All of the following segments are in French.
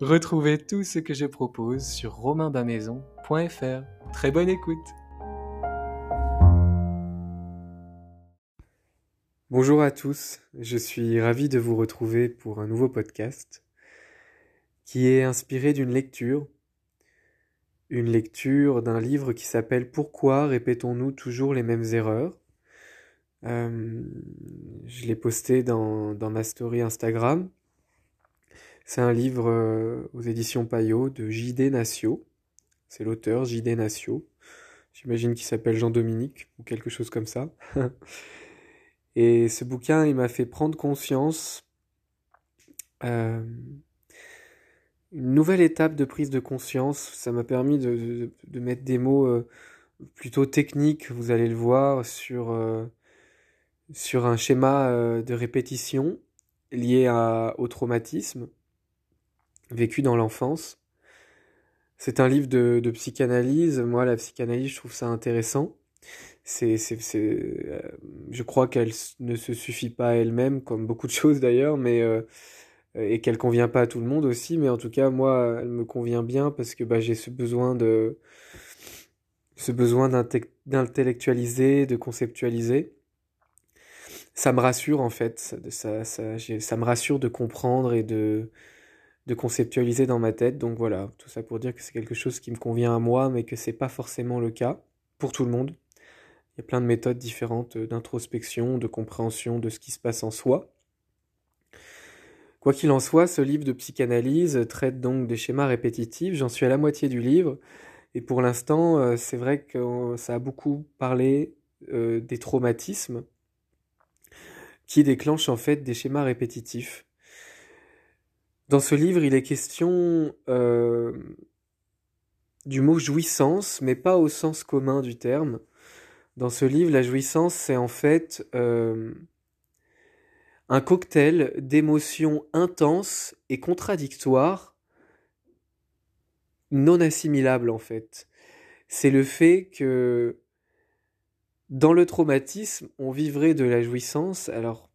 Retrouvez tout ce que je propose sur romainbamaison.fr. Très bonne écoute. Bonjour à tous, je suis ravi de vous retrouver pour un nouveau podcast qui est inspiré d'une lecture, une lecture d'un livre qui s'appelle Pourquoi répétons-nous toujours les mêmes erreurs? Euh, Je l'ai posté dans, dans ma story Instagram c'est un livre euh, aux éditions Payot de J.D. Nacio. C'est l'auteur J.D. Nacio. J'imagine qu'il s'appelle Jean-Dominique ou quelque chose comme ça. Et ce bouquin, il m'a fait prendre conscience, euh, une nouvelle étape de prise de conscience. Ça m'a permis de, mettre des mots euh, plutôt techniques, vous allez le voir, sur, sur un schéma de répétition lié au traumatisme vécu dans l'enfance. C'est un livre de, psychanalyse. Moi, la psychanalyse, je trouve ça intéressant. C'est, c'est, euh, je crois qu'elle ne se suffit pas à elle-même, comme beaucoup de choses d'ailleurs, mais euh, et qu'elle convient pas à tout le monde aussi. Mais en tout cas, moi, elle me convient bien parce que bah, j'ai ce besoin de, ce besoin d'intellectualiser, de conceptualiser. Ça me rassure en fait. Ça, ça, ça me rassure de comprendre et de de conceptualiser dans ma tête. Donc voilà, tout ça pour dire que c'est quelque chose qui me convient à moi, mais que c'est pas forcément le cas pour tout le monde. Il y a plein de méthodes différentes d'introspection, de compréhension de ce qui se passe en soi. Quoi qu'il en soit, ce livre de psychanalyse traite donc des schémas répétitifs. J'en suis à la moitié du livre. Et pour l'instant, euh, c'est vrai que ça a beaucoup parlé euh, des traumatismes qui déclenchent en fait des schémas répétitifs. Dans ce livre, il est question euh, du mot jouissance, mais pas au sens commun du terme. Dans ce livre, la jouissance, c'est en fait euh, un cocktail d'émotions intenses et contradictoires, non assimilables en fait. C'est le fait que dans le traumatisme, on vivrait de la jouissance. Alors,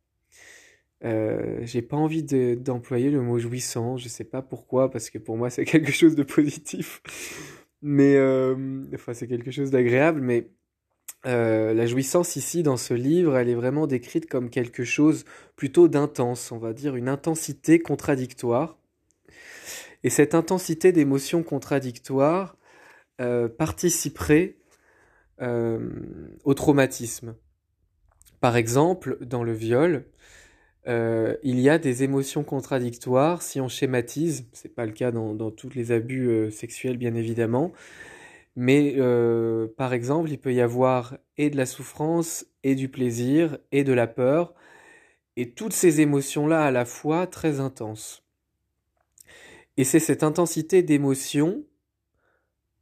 euh, j'ai pas envie d'employer le mot jouissant, je sais pas pourquoi, parce que pour moi c'est quelque chose de positif, mais euh, enfin c'est quelque chose d'agréable, mais euh, la jouissance ici dans ce livre, elle est vraiment décrite comme quelque chose plutôt d'intense, on va dire une intensité contradictoire. Et cette intensité d'émotions contradictoires participerait au traumatisme. Par exemple, dans le viol, euh, il y a des émotions contradictoires si on schématise, c'est pas le cas dans, tous les abus euh, sexuels bien évidemment, mais euh, par exemple il peut y avoir et de la souffrance et du plaisir et de la peur et toutes ces émotions là à la fois très intenses. Et c'est cette intensité d'émotions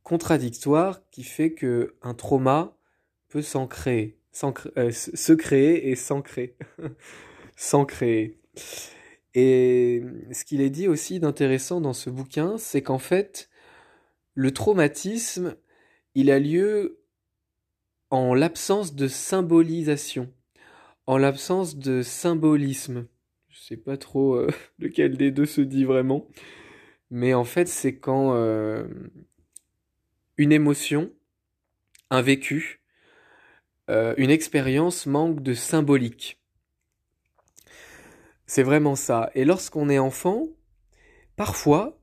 contradictoires qui fait que un trauma peut s'ancrer, se créer et s'ancrer. sans créer. Et ce qu'il est dit aussi d'intéressant dans ce bouquin, c'est qu'en fait, le traumatisme, il a lieu en l'absence de symbolisation, en l'absence de symbolisme. Je sais pas trop euh, lequel des deux se dit vraiment. Mais en fait, c'est quand euh, une émotion, un vécu, euh, une expérience manque de symbolique. C'est vraiment ça. Et lorsqu'on est enfant, parfois,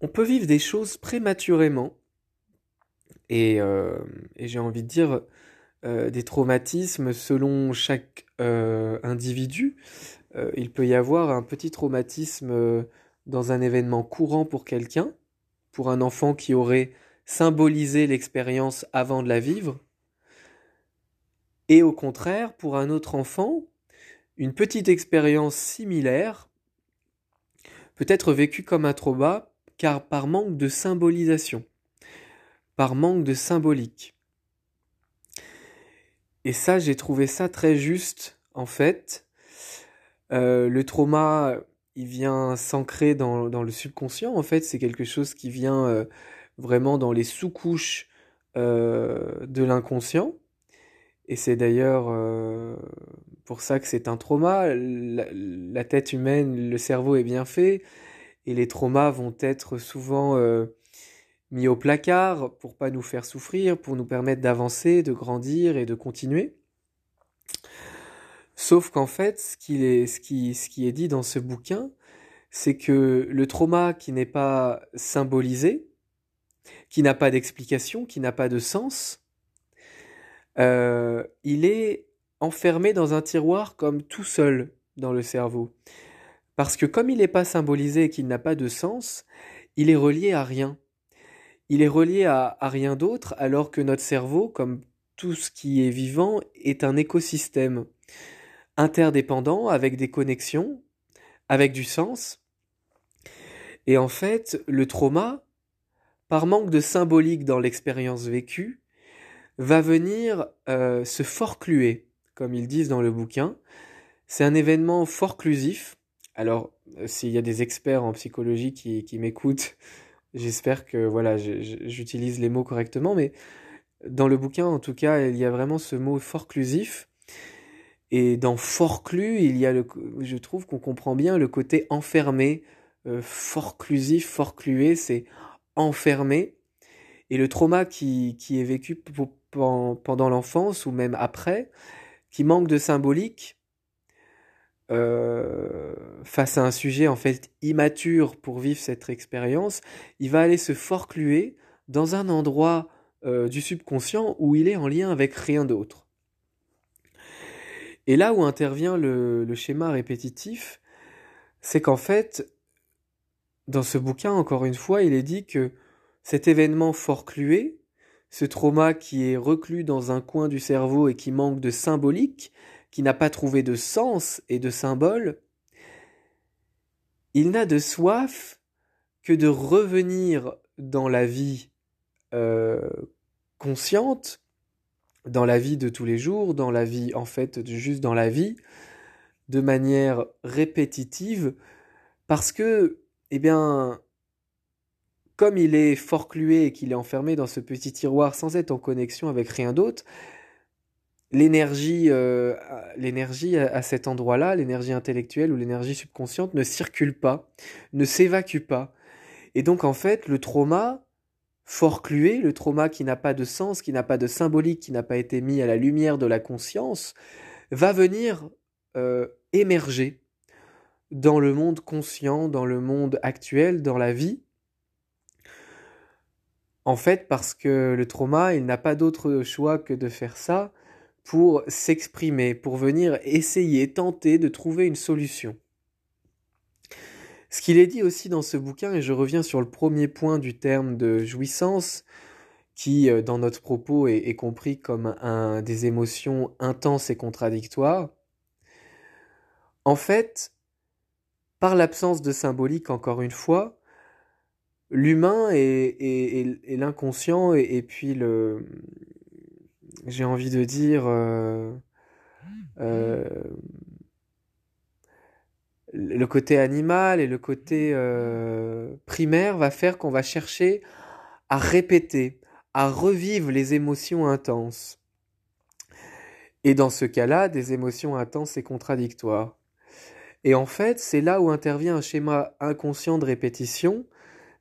on peut vivre des choses prématurément. Et, et j'ai envie de dire, euh, des traumatismes selon chaque euh, individu. Euh, il peut y avoir un petit traumatisme dans un événement courant pour quelqu'un, pour un enfant qui aurait symbolisé l'expérience avant de la vivre, et au contraire, pour un autre enfant, une petite expérience similaire peut être vécue comme un trauma, car par manque de symbolisation, par manque de symbolique. Et ça, j'ai trouvé ça très juste, en fait. Euh, le trauma, il vient s'ancrer dans, dans, le subconscient, en fait. C'est quelque chose qui vient euh, vraiment dans les sous-couches euh, de l'inconscient. Et c'est d'ailleurs euh, pour ça que c'est un trauma. La, tête humaine, le cerveau est bien fait. Et les traumas vont être souvent euh, mis au placard pour pas nous faire souffrir, pour nous permettre d'avancer, de grandir et de continuer. Sauf qu'en fait, ce qui est dit dans ce bouquin, c'est que le trauma qui n'est pas symbolisé, qui n'a pas d'explication, qui n'a pas de sens, euh, il est enfermé dans un tiroir comme tout seul dans le cerveau. Parce que comme il n'est pas symbolisé et qu'il n'a pas de sens, il est relié à rien il est relié à, à rien d'autre alors que notre cerveau, comme tout ce qui est vivant, est un écosystème interdépendant avec des connexions, avec du sens. Et en fait, le trauma, par manque de symbolique dans l'expérience vécue, va venir euh, se forcluer, comme ils disent dans le bouquin. C'est un événement forclusif. Alors, euh, s'il y a des experts en psychologie qui, qui m'écoutent, J'espère que voilà, j'utilise les mots correctement, mais dans le bouquin, en tout cas, il y a vraiment ce mot forclusif. Et dans forclus, il y a le, je trouve qu'on comprend bien le côté enfermé, euh, forclusif, forclué, c'est enfermé. Et le trauma qui, qui est vécu pendant l'enfance ou même après, qui manque de symbolique, euh, face à un sujet en fait immature pour vivre cette expérience, il va aller se forcluer dans un endroit euh, du subconscient où il est en lien avec rien d'autre. Et là où intervient le, le schéma répétitif, c'est qu'en fait, dans ce bouquin, encore une fois, il est dit que cet événement forclué, ce trauma qui est reclus dans un coin du cerveau et qui manque de symbolique, qui n'a pas trouvé de sens et de symbole, il n'a de soif que de revenir dans la vie euh, consciente, dans la vie de tous les jours, dans la vie, en fait, juste dans la vie, de manière répétitive, parce que, eh bien, comme il est forclué et qu'il est enfermé dans ce petit tiroir sans être en connexion avec rien d'autre, l'énergie, euh, l'énergie à cet endroit-là, l'énergie intellectuelle ou l'énergie subconsciente ne circule pas, ne s'évacue pas. Et donc en fait, le trauma forclué, le trauma qui n'a pas de sens, qui n'a pas de symbolique, qui n'a pas été mis à la lumière de la conscience, va venir euh, émerger dans le monde conscient, dans le monde actuel, dans la vie. En fait, parce que le trauma, il n'a pas d'autre choix que de faire ça, pour s'exprimer, pour venir essayer, tenter de trouver une solution. Ce qu'il est dit aussi dans ce bouquin, et je reviens sur le premier point du terme de jouissance, qui euh, dans notre propos est, compris comme des émotions intenses et contradictoires, en fait, par l'absence de symbolique, encore une fois, l'humain et, l'inconscient et, puis le, j'ai envie de dire, euh, euh, le côté animal et le côté euh, primaire va faire qu'on va chercher à répéter, à revivre les émotions intenses. Et dans ce cas-là, des émotions intenses et contradictoires. Et en fait, c'est là où intervient un schéma inconscient de répétition,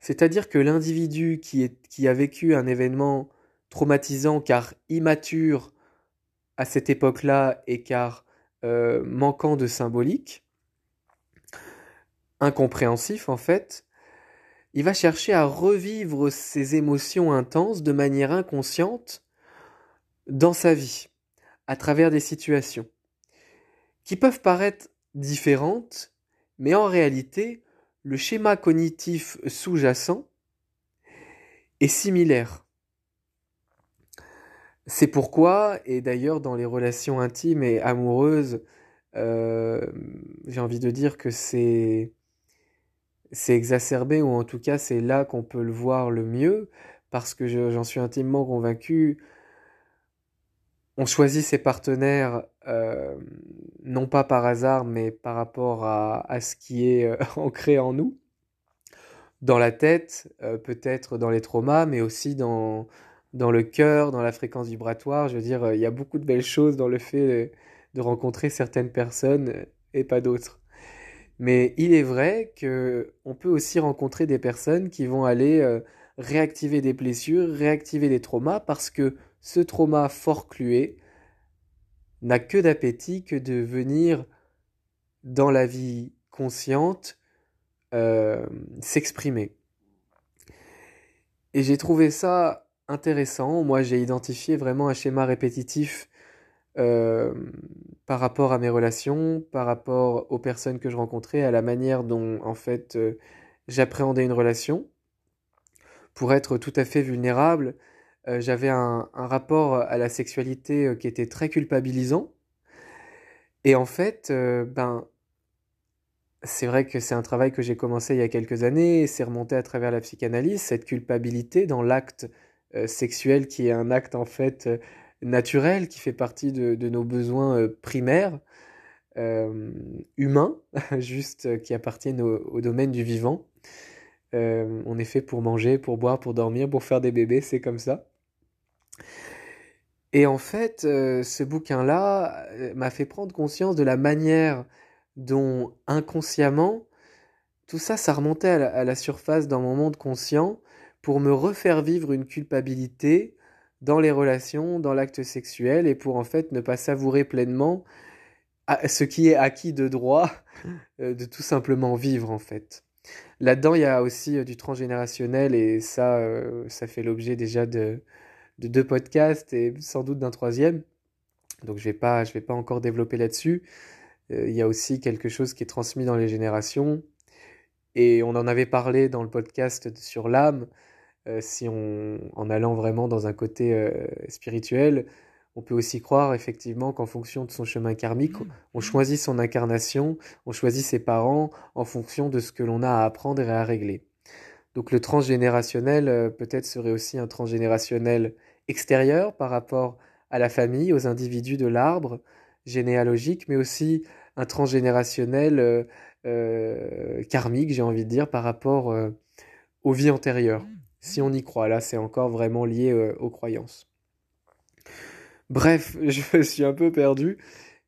c'est-à-dire que l'individu qui, a vécu un événement traumatisant car immature à cette époque-là et car euh, manquant de symbolique, incompréhensif en fait, il va chercher à revivre ses émotions intenses de manière inconsciente dans sa vie, à travers des situations, qui peuvent paraître différentes, mais en réalité, le schéma cognitif sous-jacent est similaire. C'est pourquoi, et d'ailleurs dans les relations intimes et amoureuses, euh, j'ai envie de dire que c'est c'est exacerbé, ou en tout cas c'est là qu'on peut le voir le mieux, parce que j'en suis intimement convaincu, on choisit ses partenaires euh, non pas par hasard, mais par rapport à, à ce qui est euh, ancré en nous, dans la tête, euh, peut-être dans les traumas, mais aussi dans, dans le cœur, dans la fréquence vibratoire. Je veux dire, il y a beaucoup de belles choses dans le fait de rencontrer certaines personnes et pas d'autres. Mais il est vrai que on peut aussi rencontrer des personnes qui vont aller réactiver des blessures, réactiver des traumas parce que ce trauma forclué n'a que d'appétit que de venir dans la vie consciente euh, s'exprimer. Et j'ai trouvé ça intéressant. Moi, j'ai identifié vraiment un schéma répétitif euh, par rapport à mes relations, par rapport aux personnes que je rencontrais, à la manière dont, en fait, euh, j'appréhendais une relation. Pour être tout à fait vulnérable, j'avais un, rapport à la sexualité euh, qui était très culpabilisant. Et en fait, euh, ben, c'est vrai que c'est un travail que j'ai commencé il y a quelques années, c'est remonté à travers la psychanalyse, cette culpabilité dans l'acte sexuel qui est un acte en fait naturel, qui fait partie de, nos besoins primaires, humains, juste qui appartiennent au domaine du vivant. Euh, on est fait pour manger, pour boire, pour dormir, pour faire des bébés, c'est comme ça. Et en fait, euh, ce bouquin-là euh, m'a fait prendre conscience de la manière dont inconsciemment, tout ça, ça remontait à la, surface dans mon monde conscient pour me refaire vivre une culpabilité dans les relations, dans l'acte sexuel, et pour en fait ne pas savourer pleinement ce qui est acquis de droit de tout simplement vivre en fait. Là-dedans, il y a aussi euh, du transgénérationnel et ça, euh, ça fait l'objet déjà de, deux podcasts et sans doute d'un troisième. Donc je vais pas, je vais pas encore développer là-dessus. Euh, il y a aussi quelque chose qui est transmis dans les générations et on en avait parlé dans le podcast sur l'âme. si on, en allant vraiment dans un côté spirituel, on peut aussi croire effectivement qu'en fonction de son chemin karmique, mmh. on choisit son incarnation, on choisit ses parents en fonction de ce que l'on a à apprendre et à régler. Donc le transgénérationnel euh, peut-être serait aussi un transgénérationnel extérieur par rapport à la famille, aux individus de l'arbre généalogique, mais aussi un transgénérationnel euh, euh, karmique, j'ai envie de dire, par rapport aux vies antérieures. Mmh. Si on y croit, là c'est encore vraiment lié aux croyances. Bref, je me suis un peu perdu,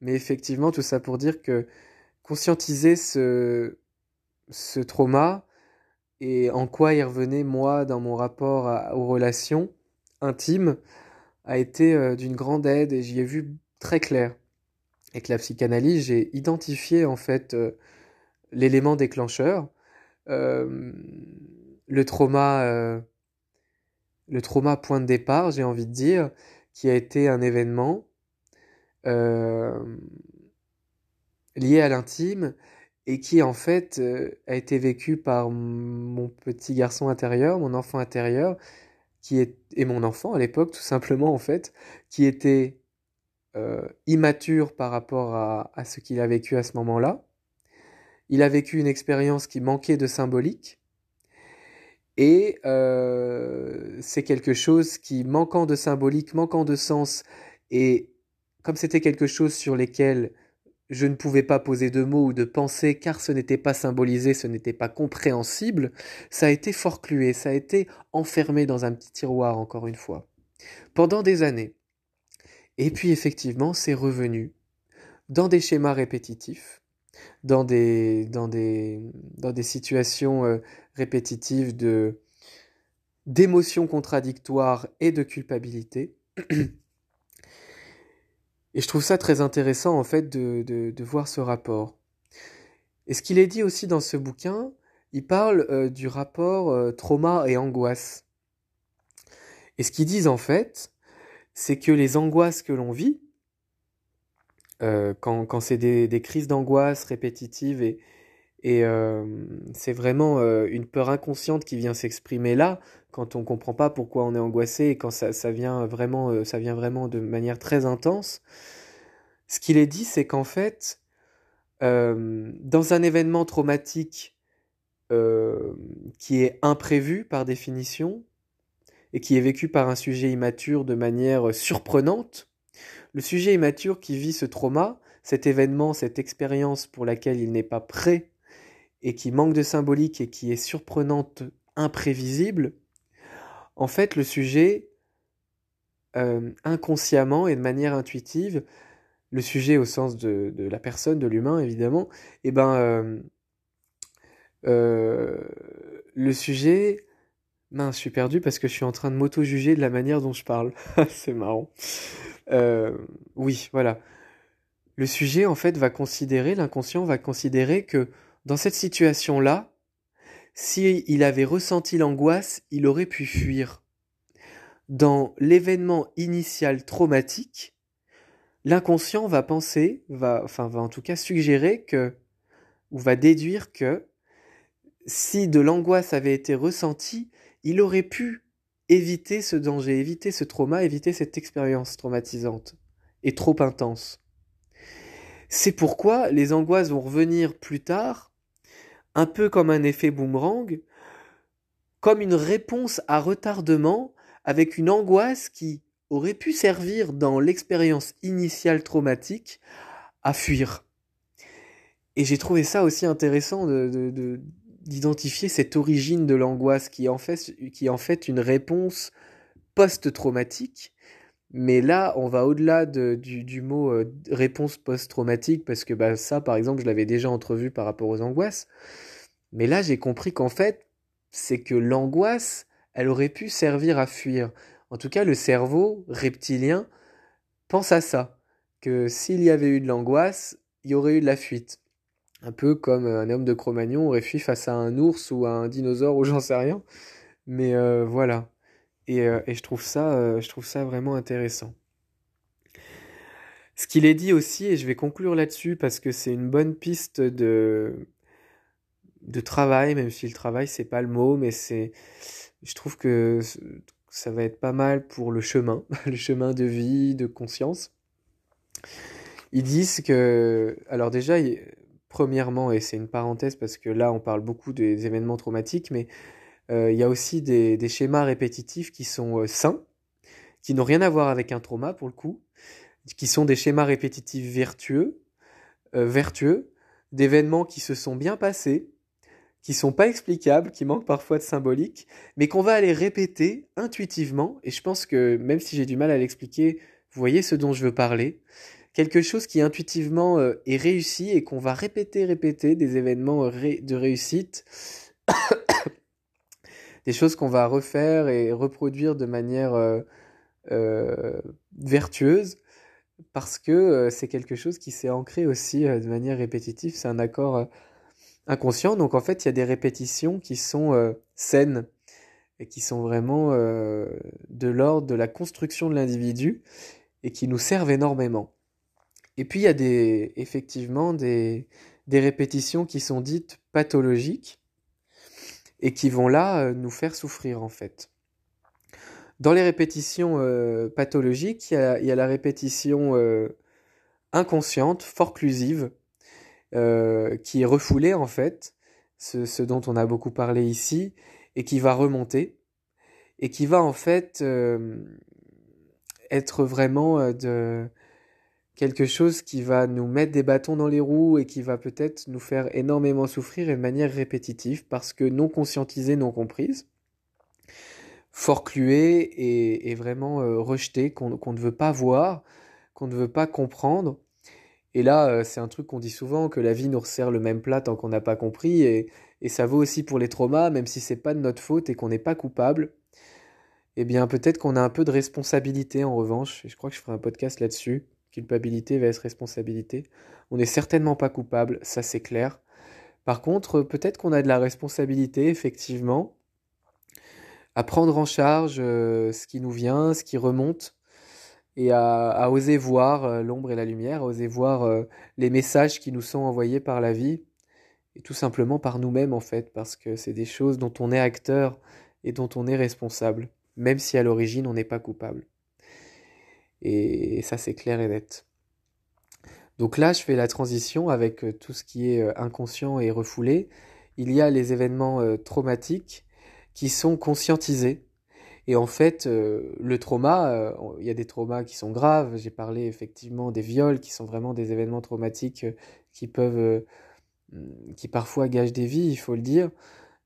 mais effectivement, tout ça pour dire que conscientiser ce, ce trauma et en quoi il revenait, moi, dans mon rapport aux relations intimes, a été euh, d'une grande aide et j'y ai vu très clair. Avec la psychanalyse, j'ai identifié en fait euh, l'élément déclencheur, euh, le trauma, le trauma point de départ, j'ai envie de dire, qui a été un événement lié à l'intime et qui en fait euh, a été vécu par mon petit garçon intérieur, mon enfant intérieur, qui est et mon enfant à l'époque tout simplement en fait, qui était euh, immature par rapport à, ce qu'il a vécu à ce moment-là. Il a vécu une expérience qui manquait de symbolique et euh, c'est quelque chose qui, manquant de symbolique, manquant de sens, et comme c'était quelque chose sur lequel je ne pouvais pas poser de mots ou de penser car ce n'était pas symbolisé, ce n'était pas compréhensible, ça a été forclué, ça a été enfermé dans un petit tiroir encore une fois, pendant des années. Et puis effectivement, c'est revenu dans des schémas répétitifs, dans des, situations euh, répétitives d'émotions contradictoires et de culpabilité. Et je trouve ça très intéressant en fait de, de, voir ce rapport. Et ce qu'il est dit aussi dans ce bouquin, il parle euh, du rapport euh, trauma et angoisse. Et ce qu'ils disent en fait, c'est que les angoisses que l'on vit, euh, quand, quand c'est des, des, crises d'angoisse répétitives et, et c'est vraiment une peur inconsciente qui vient s'exprimer là, quand on comprend pas pourquoi on est angoissé et quand ça, vient vraiment, euh, ça vient vraiment de manière très intense. Ce qu'il est dit, c'est qu'en fait, dans un événement traumatique qui est imprévu par définition et qui est vécu par un sujet immature de manière surprenante, le sujet immature qui vit ce trauma, cet événement, cette expérience pour laquelle il n'est pas prêt et qui manque de symbolique et qui est surprenante, imprévisible, en fait, le sujet, euh, inconsciemment et de manière intuitive, le sujet au sens de, la personne, de l'humain, évidemment, et eh ben, euh, euh, le sujet, mince, je suis perdu parce que je suis en train de m'auto-juger de la manière dont je parle. C'est marrant. Oui, voilà. Le sujet, en fait, va considérer, l'inconscient va considérer que dans cette situation-là, si il avait ressenti l'angoisse, il aurait pu fuir. Dans l'événement initial traumatique, l'inconscient va penser, va, enfin, va en tout cas suggérer que, ou va déduire que, si de l'angoisse avait été ressentie, il aurait pu éviter ce danger, éviter ce trauma, éviter cette expérience traumatisante et trop intense. C'est pourquoi les angoisses vont revenir plus tard, un peu comme un effet boomerang, comme une réponse à retardement avec une angoisse qui aurait pu servir dans l'expérience initiale traumatique à fuir. Et j'ai trouvé ça aussi intéressant de, de, de d'identifier cette origine de l'angoisse qui, qui est en fait une réponse post-traumatique. Mais là, on va au-delà de, du, mot euh, réponse post-traumatique, parce que bah, ça, par exemple, je l'avais déjà entrevu par rapport aux angoisses. Mais là, j'ai compris qu'en fait, c'est que l'angoisse, elle aurait pu servir à fuir. En tout cas, le cerveau reptilien pense à ça, que s'il y avait eu de l'angoisse, il y aurait eu de la fuite un peu comme un homme de Cro-Magnon aurait fui face à un ours ou à un dinosaure ou j'en sais rien. Mais euh, voilà. Et, euh, et, je, trouve ça, euh, je trouve ça vraiment intéressant. Ce qu'il est dit aussi, et je vais conclure là-dessus parce que c'est une bonne piste de, de travail, même si le travail c'est pas le mot, mais c'est, je trouve que ça va être pas mal pour le chemin, le chemin de vie, de conscience. Ils disent que, alors déjà, Premièrement, et c'est une parenthèse parce que là on parle beaucoup des événements traumatiques, mais il y a aussi des, schémas répétitifs qui sont euh, sains, qui n'ont rien à voir avec un trauma pour le coup, qui sont des schémas répétitifs vertueux, euh, vertueux, d'événements qui se sont bien passés, qui sont pas explicables, qui manquent parfois de symbolique, mais qu'on va aller répéter intuitivement, et je pense que même si j'ai du mal à l'expliquer, vous voyez ce dont je veux parler. Quelque chose qui intuitivement euh, est réussi et qu'on va répéter, répéter, des événements de réussite, des choses qu'on va refaire et reproduire de manière euh, euh, vertueuse, parce que euh, c'est quelque chose qui s'est ancré aussi de manière répétitive, c'est un accord inconscient, donc en fait il y a des répétitions qui sont saines et qui sont vraiment de l'ordre de la construction de l'individu et qui nous servent énormément. Et puis il y a des, effectivement des, des répétitions qui sont dites pathologiques et qui vont là euh, nous faire souffrir en fait. Dans les répétitions euh, pathologiques, il y, a, la répétition euh, inconsciente, forclusive, qui est refoulée en fait, ce, dont on a beaucoup parlé ici, et qui va remonter, et qui va en fait être vraiment de, quelque chose qui va nous mettre des bâtons dans les roues et qui va peut-être nous faire énormément souffrir et de manière répétitive parce que non conscientisée, non comprise, forcluée et, et vraiment euh, rejetée, qu'on qu ne veut pas voir, qu'on ne veut pas comprendre. Et là, c'est un truc qu'on dit souvent, que la vie nous resserre le même plat tant qu'on n'a pas compris, et, et ça vaut aussi pour les traumas, même si c'est pas de notre faute et qu'on n'est pas coupable. Eh bien, peut-être qu'on a un peu de responsabilité en revanche, et je crois que je ferai un podcast là-dessus, culpabilité vs responsabilité. On n'est certainement pas coupable, ça c'est clair. Par contre, peut-être qu'on a de la responsabilité, effectivement, à prendre en charge euh, ce qui nous vient, ce qui remonte, et à, oser voir euh, l'ombre et la lumière, à oser voir euh, les messages qui nous sont envoyés par la vie, et tout simplement par nous-mêmes en fait, parce que c'est des choses dont on est acteur et dont on est responsable, même si à l'origine on n'est pas coupable. Et ça c'est clair et net. Donc là, je fais la transition avec tout ce qui est inconscient et refoulé. Il y a les événements traumatiques qui sont conscientisés. Et en fait, euh, le trauma, euh, il y a des traumas qui sont graves. J'ai parlé effectivement des viols, qui sont vraiment des événements traumatiques euh, qui peuvent, qui parfois gâchent des vies, il faut le dire.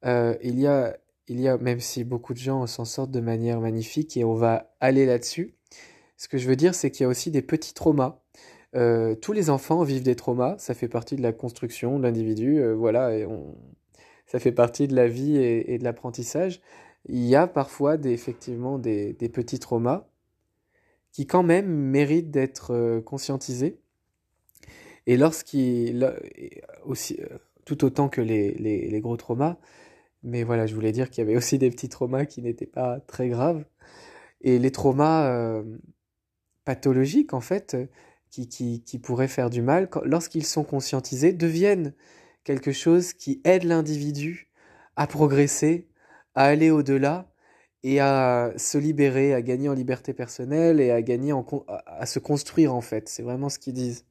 il y a, il y a, même si beaucoup de gens s'en sortent de manière magnifique, et on va aller là-dessus. Ce que je veux dire, c'est qu'il y a aussi des petits traumas. tous les enfants vivent des traumas, ça fait partie de la construction de l'individu, voilà, et on, ça fait partie de la vie et, de l'apprentissage. Il y a parfois effectivement des, petits traumas qui quand même méritent d'être euh, conscientisés. Et lorsqu'il, aussi, euh, tout autant que les, gros traumas, mais voilà, je voulais dire qu'il y avait aussi des petits traumas qui n'étaient pas très graves. Et les traumas euh, pathologiques, en fait, qui, qui, qui, pourraient faire du mal, lorsqu'ils sont conscientisés, deviennent quelque chose qui aide l'individu à progresser, à aller au-delà et à se libérer, à gagner en liberté personnelle et à gagner en, à se construire en fait. C'est vraiment ce qu'ils disent.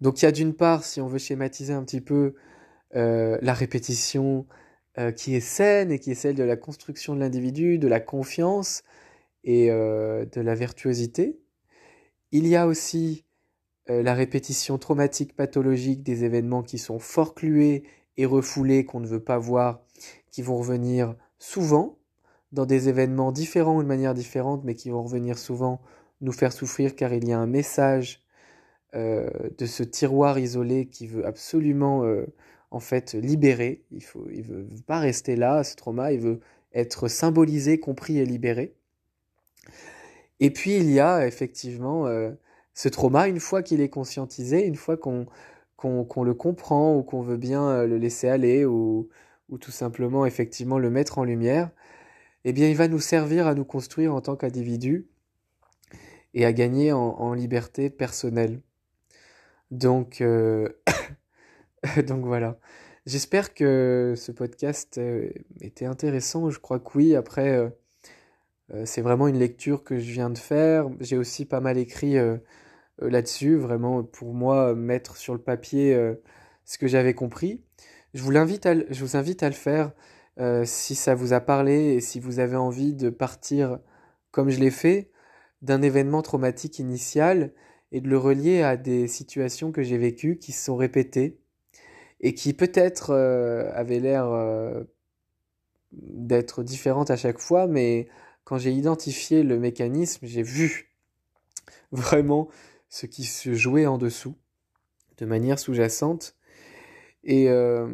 Donc il y a d'une part, si on veut schématiser un petit peu, euh, la répétition euh, qui est saine et qui est celle de la construction de l'individu, de la confiance et euh, de la virtuosité. Il y a aussi euh, la répétition traumatique pathologique des événements qui sont forclués et refoulés qu'on ne veut pas voir, qui vont revenir souvent dans des événements différents ou de manière différente, mais qui vont revenir souvent nous faire souffrir car il y a un message euh, de ce tiroir isolé qui veut absolument en fait libérer. Il faut, il veut pas rester là, ce trauma, il veut être symbolisé, compris et libéré. Et puis il y a effectivement ce trauma, une fois qu'il est conscientisé, une fois qu'on le comprend ou qu'on veut bien euh, le laisser aller ou, ou tout simplement effectivement le mettre en lumière, eh bien il va nous servir à nous construire en tant qu'individu et à gagner en, liberté personnelle. Donc, euh, donc voilà. J'espère que ce podcast euh, était intéressant. Je crois que oui. Après, c'est vraiment une lecture que je viens de faire. J'ai aussi pas mal écrit euh, là-dessus, vraiment pour moi mettre sur le papier euh, ce que j'avais compris. Je vous, invite à, je vous invite à le faire euh, si ça vous a parlé et si vous avez envie de partir comme je l'ai fait d'un événement traumatique initial et de le relier à des situations que j'ai vécues qui se sont répétées et qui peut-être avaient l'air d'être différentes à chaque fois, mais quand j'ai identifié le mécanisme, j'ai vu vraiment ce qui se jouait en dessous, de manière sous-jacente. Et, euh,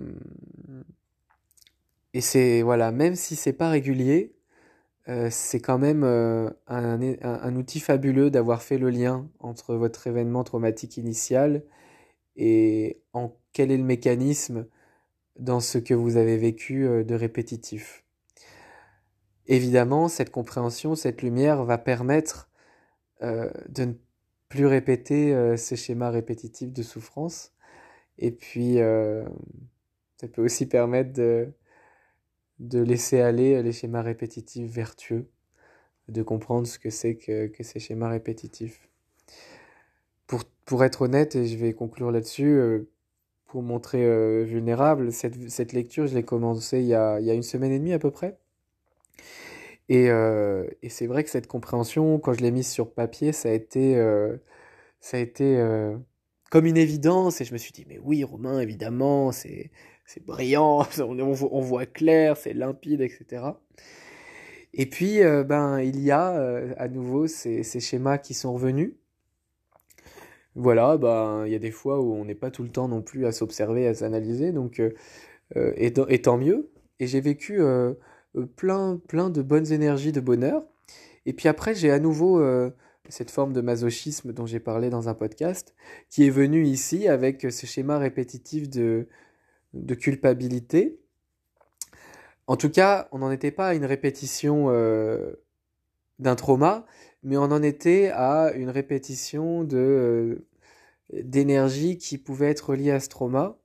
c'est, voilà, même si c'est pas régulier, euh, c'est quand même euh, un, un, outil fabuleux d'avoir fait le lien entre votre événement traumatique initial et en quel est le mécanisme dans ce que vous avez vécu de répétitif. Évidemment, cette compréhension, cette lumière va permettre de ne plus répéter euh, ces schémas répétitifs de souffrance. Et puis, euh, ça peut aussi permettre de, de laisser aller les schémas répétitifs vertueux, de comprendre ce que c'est que, que ces schémas répétitifs. Pour, pour être honnête, et je vais conclure là-dessus, euh, pour montrer vulnérable, cette, cette lecture, je l'ai commencé il y, a, il y a une semaine et demie à peu près. Et, euh, et c'est vrai que cette compréhension, quand je l'ai mise sur papier, ça a été, euh, ça a été euh, comme une évidence. Et je me suis dit, mais oui, Romain, évidemment, c'est, c'est brillant, on, voit clair, c'est limpide, etc. Et puis, ben, il y a à nouveau ces, schémas qui sont revenus. voilà, bah, il y a des fois où on n'est pas tout le temps non plus à s'observer, à s'analyser, donc et, tant mieux. Et j'ai vécu plein, plein de bonnes énergies, de bonheur. Et puis après, j'ai à nouveau cette forme de masochisme dont j'ai parlé dans un podcast, qui est venue ici avec ce schéma répétitif de, de culpabilité. En tout cas, on n'en était pas à une répétition euh, d'un trauma, mais on en était à une répétition de euh, d'énergie qui pouvait être liée à ce trauma.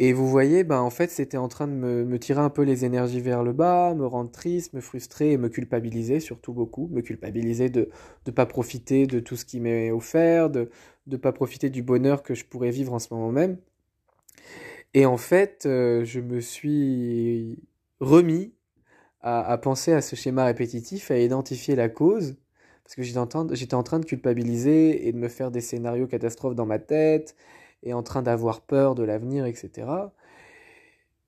Et vous voyez, ben en fait, c'était en train de me, tirer un peu les énergies vers le bas, me rendre triste, me frustrer et me culpabiliser, surtout beaucoup, me culpabiliser de ne pas profiter de tout ce qui m'est offert, de ne pas profiter du bonheur que je pourrais vivre en ce moment même. Et en fait, euh, je me suis remis à, penser à ce schéma répétitif, à identifier la cause, parce que j'étais en train de culpabiliser et de me faire des scénarios catastrophes dans ma tête, et en train d'avoir peur de l'avenir, etc.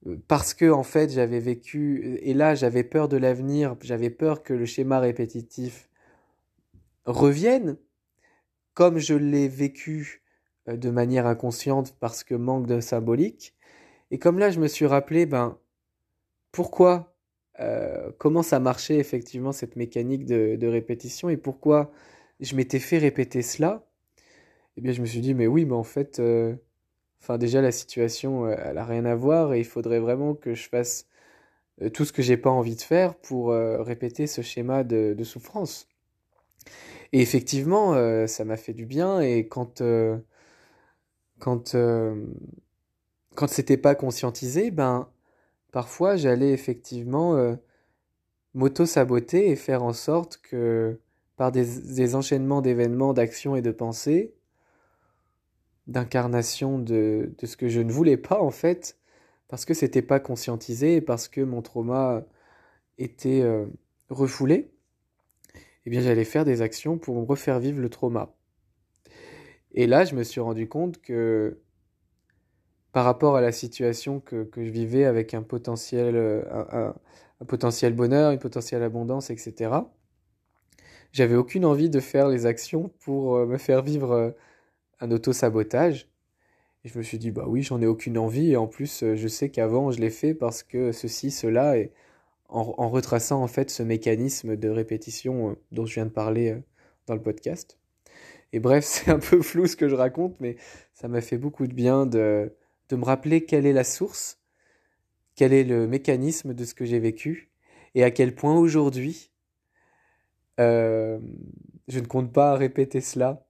Euh, parce que en fait j'avais vécu, et là j'avais peur de l'avenir, j'avais peur que le schéma répétitif revienne, comme je l'ai vécu euh, de manière inconsciente parce que manque de symbolique. Et comme là je me suis rappelé, ben pourquoi, euh, comment ça marchait effectivement cette mécanique de, de répétition et pourquoi je m'étais fait répéter cela eh bien je me suis dit mais oui mais en fait euh, enfin déjà la situation euh, elle a rien à voir et il faudrait vraiment que je fasse euh, tout ce que j'ai pas envie de faire pour répéter ce schéma de, souffrance. Et effectivement ça m'a fait du bien et quand quand quand c'était pas conscientisé ben parfois j'allais effectivement m'auto-saboter et faire en sorte que par des enchaînements d'événements, d'actions et de pensées, d'incarnation de, de, ce que je ne voulais pas en fait, parce que c'était pas conscientisé parce que mon trauma était euh, refoulé, eh bien j'allais faire des actions pour me refaire vivre le trauma. Et là, je me suis rendu compte que par rapport à la situation que, que je vivais avec un potentiel, euh, un, un, potentiel bonheur, une potentielle abondance, etc., j'avais aucune envie de faire les actions pour euh, me faire vivre un auto-sabotage. Et je me suis dit, bah oui, j'en ai aucune envie. Et en plus, euh, je sais qu'avant, je l'ai fait parce que ceci, cela, et en, retraçant en fait ce mécanisme de répétition euh, dont je viens de parler euh, dans le podcast. Et bref, c'est un peu flou ce que je raconte, mais ça m'a fait beaucoup de bien de, de me rappeler quelle est la source, quel est le mécanisme de ce que j'ai vécu, et à quel point aujourd'hui, je ne compte pas répéter cela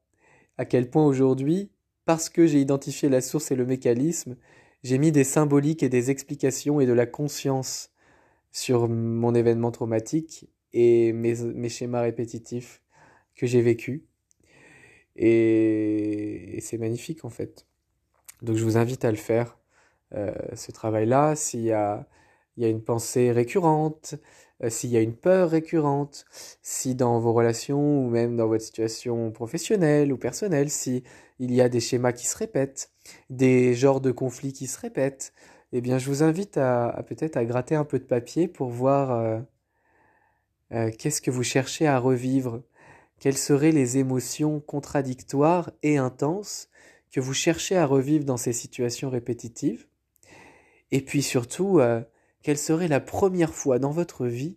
à quel point aujourd'hui, parce que j'ai identifié la source et le mécanisme, j'ai mis des symboliques et des explications et de la conscience sur mon événement traumatique et mes, schémas répétitifs que j'ai vécus. Et, c'est magnifique en fait. Donc je vous invite à le faire, euh, ce travail-là, s'il y a, une pensée récurrente, s'il y a une peur récurrente, si dans vos relations ou même dans votre situation professionnelle ou personnelle, si il y a des schémas qui se répètent, des genres de conflits qui se répètent, eh bien, je vous invite à, peut-être à gratter un peu de papier pour voir euh, euh, qu'est-ce que vous cherchez à revivre, quelles seraient les émotions contradictoires et intenses que vous cherchez à revivre dans ces situations répétitives, et puis surtout, quelle serait la première fois dans votre vie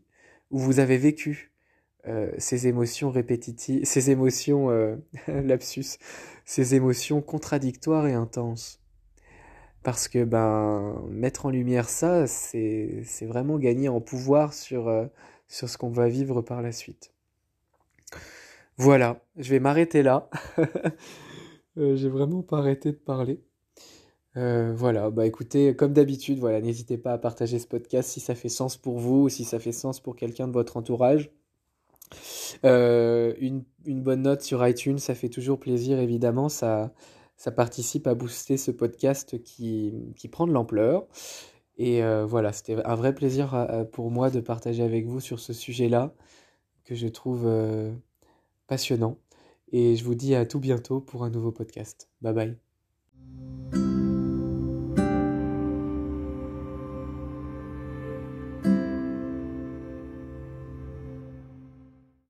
où vous avez vécu euh, ces émotions répétitives, ces émotions, euh, lapsus, ces émotions contradictoires et intenses? Parce que ben mettre en lumière ça, c'est vraiment gagner en pouvoir sur euh, sur ce qu'on va vivre par la suite. Voilà, je vais m'arrêter là. J'ai vraiment pas arrêté de parler. Euh, voilà, bah écoutez, comme d'habitude, voilà, n'hésitez pas à partager ce podcast si ça fait sens pour vous ou si ça fait sens pour quelqu'un de votre entourage. Euh, une, bonne note sur iTunes, ça fait toujours plaisir, évidemment, ça, participe à booster ce podcast qui, qui prend de l'ampleur. Et euh, voilà, c'était un vrai plaisir pour moi de partager avec vous sur ce sujet-là que je trouve passionnant. Et je vous dis à tout bientôt pour un nouveau podcast. Bye bye.